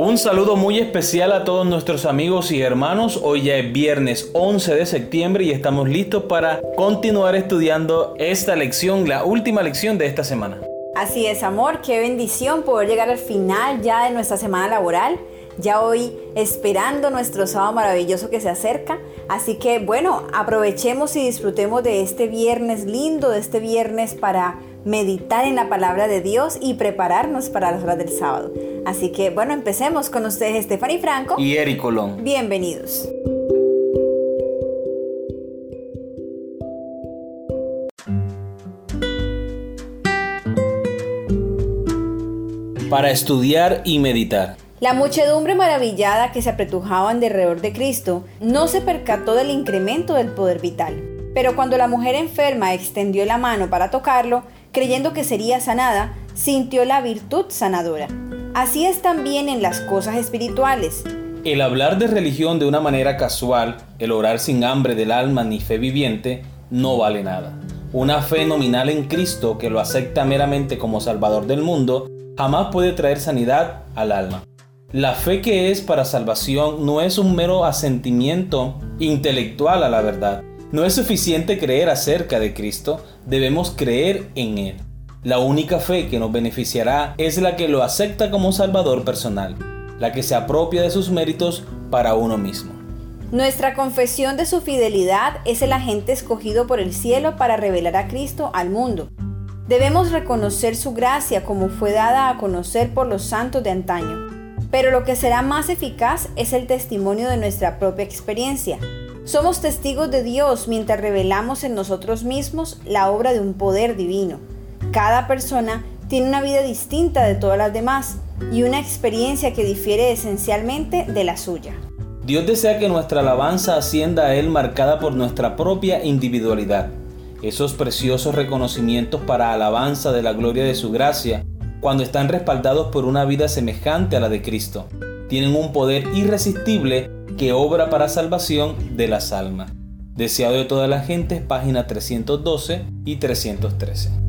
Un saludo muy especial a todos nuestros amigos y hermanos. Hoy ya es viernes 11 de septiembre y estamos listos para continuar estudiando esta lección, la última lección de esta semana. Así es, amor, qué bendición poder llegar al final ya de nuestra semana laboral. Ya hoy esperando nuestro sábado maravilloso que se acerca. Así que bueno, aprovechemos y disfrutemos de este viernes lindo, de este viernes para meditar en la palabra de Dios y prepararnos para las horas del sábado. Así que bueno, empecemos con ustedes Stephanie Franco y Eric Colón. Bienvenidos. Para estudiar y meditar. La muchedumbre maravillada que se apretujaban alrededor de Cristo no se percató del incremento del poder vital. Pero cuando la mujer enferma extendió la mano para tocarlo, creyendo que sería sanada, sintió la virtud sanadora. Así es también en las cosas espirituales. El hablar de religión de una manera casual, el orar sin hambre del alma ni fe viviente, no vale nada. Una fe nominal en Cristo que lo acepta meramente como Salvador del mundo, jamás puede traer sanidad al alma. La fe que es para salvación no es un mero asentimiento intelectual a la verdad, no es suficiente creer acerca de Cristo, debemos creer en Él. La única fe que nos beneficiará es la que lo acepta como Salvador personal, la que se apropia de sus méritos para uno mismo. Nuestra confesión de su fidelidad es el agente escogido por el cielo para revelar a Cristo al mundo. Debemos reconocer su gracia como fue dada a conocer por los santos de antaño. Pero lo que será más eficaz es el testimonio de nuestra propia experiencia, somos testigos de Dios mientras revelamos en nosotros mismos la obra de un poder divino. Cada persona tiene una vida distinta de todas las demás y una experiencia que difiere esencialmente de la suya. Dios desea que nuestra alabanza ascienda a Él marcada por nuestra propia individualidad. Esos preciosos reconocimientos para alabanza de la gloria de su gracia, cuando están respaldados por una vida semejante a la de Cristo, tienen un poder irresistible que obra para salvación de las almas. Deseado de toda la gente, página 312 y 313.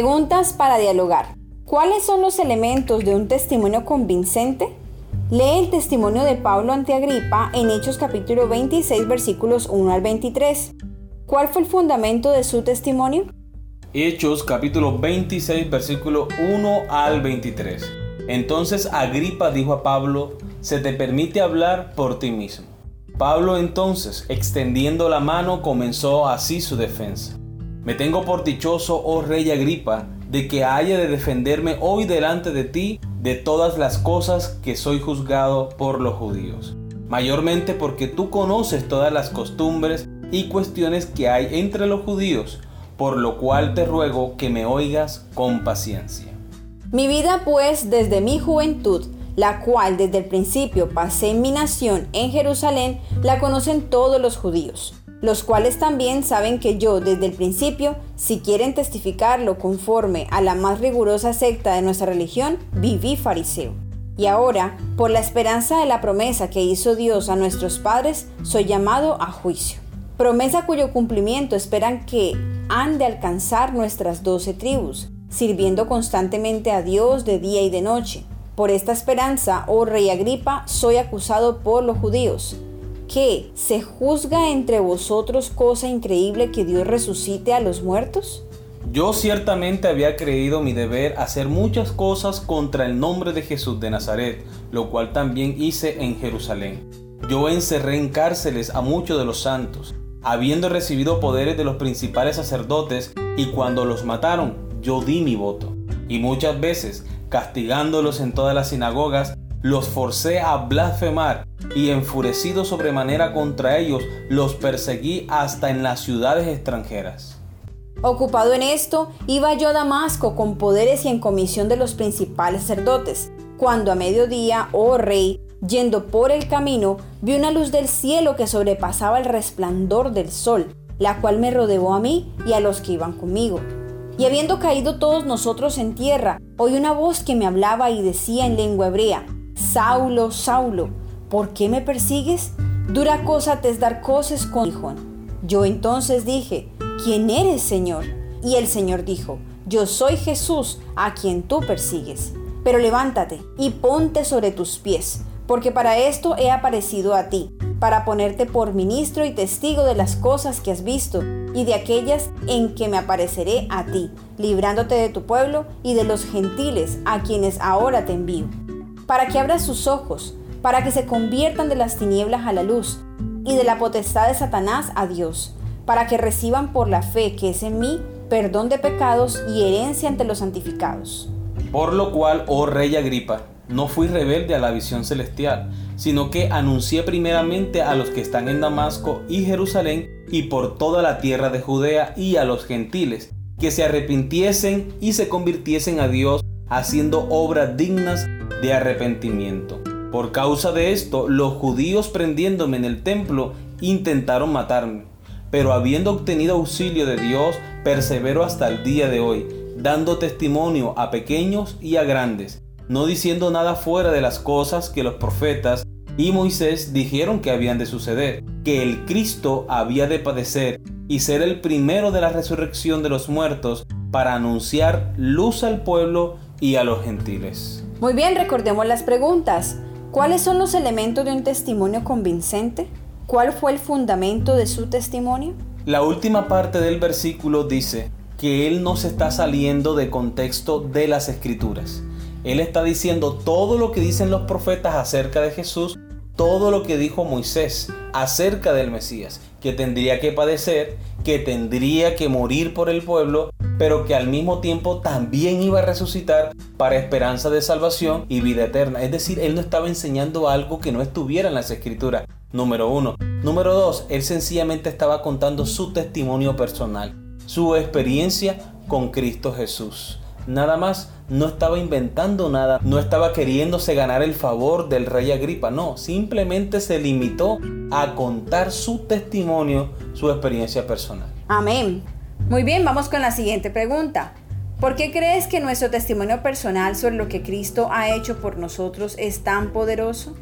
Preguntas para dialogar. ¿Cuáles son los elementos de un testimonio convincente? Lee el testimonio de Pablo ante Agripa en Hechos capítulo 26 versículos 1 al 23. ¿Cuál fue el fundamento de su testimonio? Hechos capítulo 26 versículo 1 al 23. Entonces Agripa dijo a Pablo, se te permite hablar por ti mismo. Pablo entonces, extendiendo la mano, comenzó así su defensa. Me tengo por dichoso, oh rey Agripa, de que haya de defenderme hoy delante de ti de todas las cosas que soy juzgado por los judíos. Mayormente porque tú conoces todas las costumbres y cuestiones que hay entre los judíos, por lo cual te ruego que me oigas con paciencia. Mi vida pues desde mi juventud, la cual desde el principio pasé en mi nación en Jerusalén, la conocen todos los judíos, los cuales también saben que yo desde el principio, si quieren testificarlo conforme a la más rigurosa secta de nuestra religión, viví fariseo. Y ahora, por la esperanza de la promesa que hizo Dios a nuestros padres, soy llamado a juicio. Promesa cuyo cumplimiento esperan que han de alcanzar nuestras doce tribus sirviendo constantemente a Dios de día y de noche. Por esta esperanza, oh rey Agripa, soy acusado por los judíos. ¿Qué? ¿Se juzga entre vosotros cosa increíble que Dios resucite a los muertos? Yo ciertamente había creído mi deber hacer muchas cosas contra el nombre de Jesús de Nazaret, lo cual también hice en Jerusalén. Yo encerré en cárceles a muchos de los santos, habiendo recibido poderes de los principales sacerdotes, y cuando los mataron, yo di mi voto. Y muchas veces, castigándolos en todas las sinagogas, los forcé a blasfemar y enfurecido sobremanera contra ellos, los perseguí hasta en las ciudades extranjeras. Ocupado en esto, iba yo a Damasco con poderes y en comisión de los principales sacerdotes, cuando a mediodía, oh rey, yendo por el camino, vi una luz del cielo que sobrepasaba el resplandor del sol, la cual me rodeó a mí y a los que iban conmigo y habiendo caído todos nosotros en tierra, oí una voz que me hablaba y decía en lengua hebrea, Saulo, Saulo, ¿por qué me persigues? Dura cosa te es dar cosas con hijo. Yo entonces dije, ¿quién eres, Señor? Y el Señor dijo, yo soy Jesús a quien tú persigues. Pero levántate y ponte sobre tus pies, porque para esto he aparecido a ti, para ponerte por ministro y testigo de las cosas que has visto y de aquellas en que me apareceré a ti, librándote de tu pueblo y de los gentiles a quienes ahora te envío, para que abras sus ojos, para que se conviertan de las tinieblas a la luz y de la potestad de Satanás a Dios, para que reciban por la fe que es en mí perdón de pecados y herencia ante los santificados. Por lo cual, oh rey Agripa, no fui rebelde a la visión celestial, sino que anuncié primeramente a los que están en Damasco y Jerusalén y por toda la tierra de Judea y a los gentiles, que se arrepintiesen y se convirtiesen a Dios haciendo obras dignas de arrepentimiento. Por causa de esto, los judíos prendiéndome en el templo intentaron matarme, pero habiendo obtenido auxilio de Dios, persevero hasta el día de hoy, dando testimonio a pequeños y a grandes no diciendo nada fuera de las cosas que los profetas y Moisés dijeron que habían de suceder, que el Cristo había de padecer y ser el primero de la resurrección de los muertos para anunciar luz al pueblo y a los gentiles. Muy bien, recordemos las preguntas. ¿Cuáles son los elementos de un testimonio convincente? ¿Cuál fue el fundamento de su testimonio? La última parte del versículo dice que él no se está saliendo de contexto de las escrituras. Él está diciendo todo lo que dicen los profetas acerca de Jesús, todo lo que dijo Moisés acerca del Mesías, que tendría que padecer, que tendría que morir por el pueblo, pero que al mismo tiempo también iba a resucitar para esperanza de salvación y vida eterna. Es decir, él no estaba enseñando algo que no estuviera en las escrituras. Número uno. Número dos, él sencillamente estaba contando su testimonio personal, su experiencia con Cristo Jesús nada más, no estaba inventando nada, no estaba queriéndose ganar el favor del rey Agripa, no, simplemente se limitó a contar su testimonio, su experiencia personal. Amén. Muy bien, vamos con la siguiente pregunta. ¿Por qué crees que nuestro testimonio personal sobre lo que Cristo ha hecho por nosotros es tan poderoso?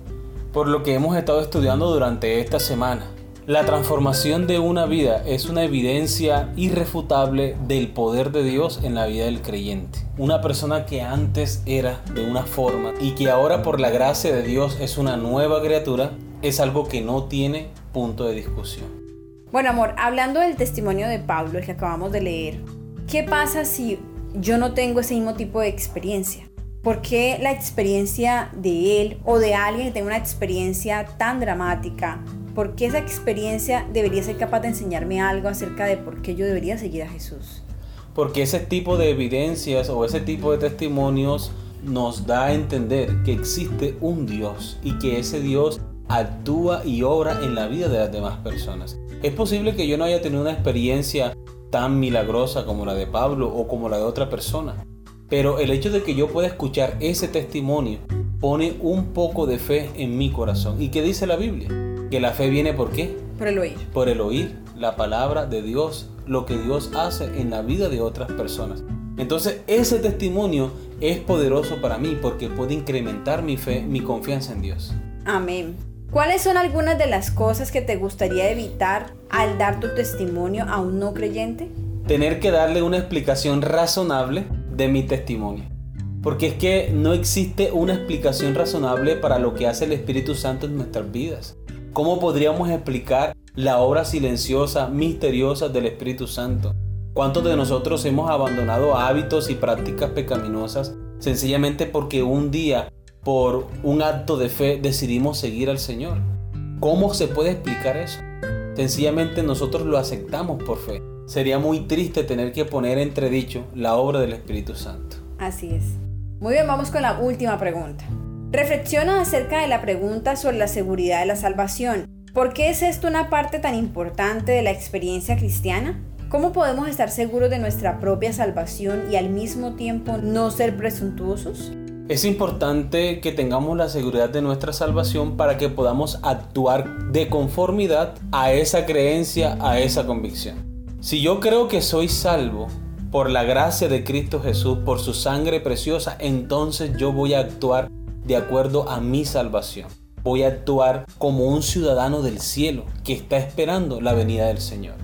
Por lo que hemos estado estudiando durante esta semana. La transformación de una vida es una evidencia irrefutable del poder de Dios en la vida del creyente. Una persona que antes era de una forma y que ahora por la gracia de Dios es una nueva criatura es algo que no tiene punto de discusión. Bueno, amor, hablando del testimonio de Pablo, el que acabamos de leer, ¿qué pasa si yo no tengo ese mismo tipo de experiencia? ¿Por qué la experiencia de él o de alguien que tenga una experiencia tan dramática, ¿Por qué esa experiencia debería ser capaz de enseñarme algo acerca de por qué yo debería seguir a Jesús? Porque ese tipo de evidencias o ese tipo de testimonios nos da a entender que existe un Dios y que ese Dios actúa y obra en la vida de las demás personas. Es posible que yo no haya tenido una experiencia tan milagrosa como la de Pablo o como la de otra persona, pero el hecho de que yo pueda escuchar ese testimonio pone un poco de fe en mi corazón. ¿Y qué dice la Biblia? Que la fe viene por qué? Por el oír. Por el oír la palabra de Dios, lo que Dios hace en la vida de otras personas. Entonces ese testimonio es poderoso para mí porque puede incrementar mi fe, mi confianza en Dios. Amén. ¿Cuáles son algunas de las cosas que te gustaría evitar al dar tu testimonio a un no creyente? Tener que darle una explicación razonable de mi testimonio. Porque es que no existe una explicación razonable para lo que hace el Espíritu Santo en nuestras vidas. ¿Cómo podríamos explicar la obra silenciosa, misteriosa del Espíritu Santo? ¿Cuántos de nosotros hemos abandonado hábitos y prácticas pecaminosas sencillamente porque un día, por un acto de fe, decidimos seguir al Señor? ¿Cómo se puede explicar eso? Sencillamente nosotros lo aceptamos por fe. Sería muy triste tener que poner entredicho la obra del Espíritu Santo. Así es. Muy bien, vamos con la última pregunta. Reflexiona acerca de la pregunta sobre la seguridad de la salvación. ¿Por qué es esto una parte tan importante de la experiencia cristiana? ¿Cómo podemos estar seguros de nuestra propia salvación y al mismo tiempo no ser presuntuosos? Es importante que tengamos la seguridad de nuestra salvación para que podamos actuar de conformidad a esa creencia, a esa convicción. Si yo creo que soy salvo por la gracia de Cristo Jesús, por su sangre preciosa, entonces yo voy a actuar de acuerdo a mi salvación. Voy a actuar como un ciudadano del cielo que está esperando la venida del Señor.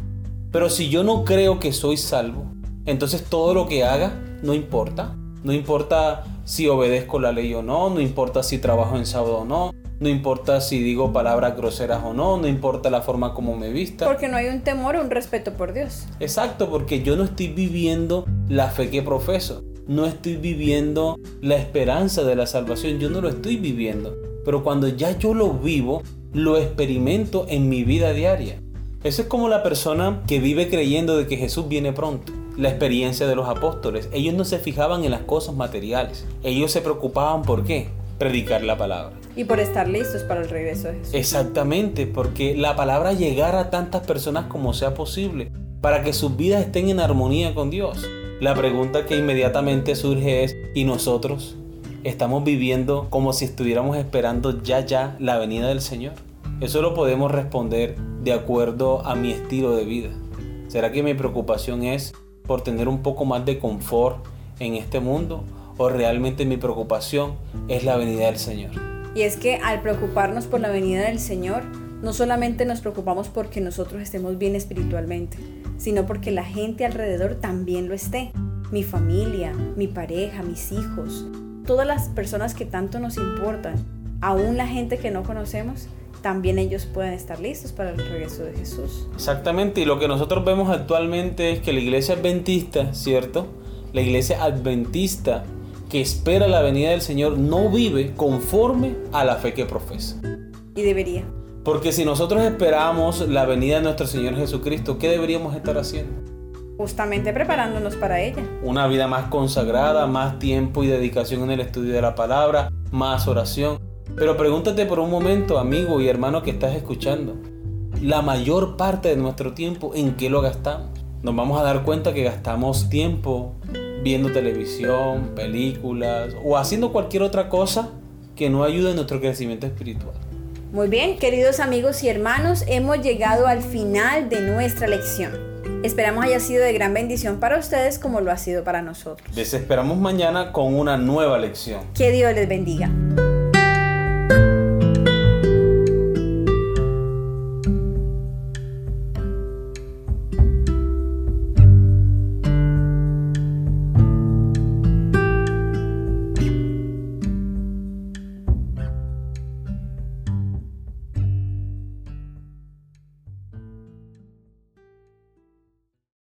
Pero si yo no creo que soy salvo, entonces todo lo que haga no importa. No importa si obedezco la ley o no, no importa si trabajo en sábado o no, no importa si digo palabras groseras o no, no importa la forma como me vista. Porque no hay un temor o un respeto por Dios. Exacto, porque yo no estoy viviendo la fe que profeso. No estoy viviendo la esperanza de la salvación. Yo no lo estoy viviendo. Pero cuando ya yo lo vivo, lo experimento en mi vida diaria. Eso es como la persona que vive creyendo de que Jesús viene pronto la experiencia de los apóstoles. Ellos no se fijaban en las cosas materiales. Ellos se preocupaban por qué? Predicar la palabra. Y por estar listos para el regreso de Jesús. Exactamente, porque la palabra llegara a tantas personas como sea posible, para que sus vidas estén en armonía con Dios. La pregunta que inmediatamente surge es, ¿y nosotros? ¿Estamos viviendo como si estuviéramos esperando ya ya la venida del Señor? Eso lo podemos responder de acuerdo a mi estilo de vida. ¿Será que mi preocupación es por tener un poco más de confort en este mundo o realmente mi preocupación es la venida del Señor. Y es que al preocuparnos por la venida del Señor, no solamente nos preocupamos porque nosotros estemos bien espiritualmente, sino porque la gente alrededor también lo esté. Mi familia, mi pareja, mis hijos, todas las personas que tanto nos importan, aún la gente que no conocemos, también ellos pueden estar listos para el regreso de Jesús. Exactamente, y lo que nosotros vemos actualmente es que la iglesia adventista, ¿cierto? La iglesia adventista que espera la venida del Señor no vive conforme a la fe que profesa. Y debería. Porque si nosotros esperamos la venida de nuestro Señor Jesucristo, ¿qué deberíamos estar haciendo? Justamente preparándonos para ella. Una vida más consagrada, más tiempo y dedicación en el estudio de la palabra, más oración. Pero pregúntate por un momento, amigo y hermano que estás escuchando, la mayor parte de nuestro tiempo, ¿en qué lo gastamos? Nos vamos a dar cuenta que gastamos tiempo viendo televisión, películas o haciendo cualquier otra cosa que no ayude en nuestro crecimiento espiritual. Muy bien, queridos amigos y hermanos, hemos llegado al final de nuestra lección. Esperamos haya sido de gran bendición para ustedes como lo ha sido para nosotros. Les esperamos mañana con una nueva lección. Que Dios les bendiga.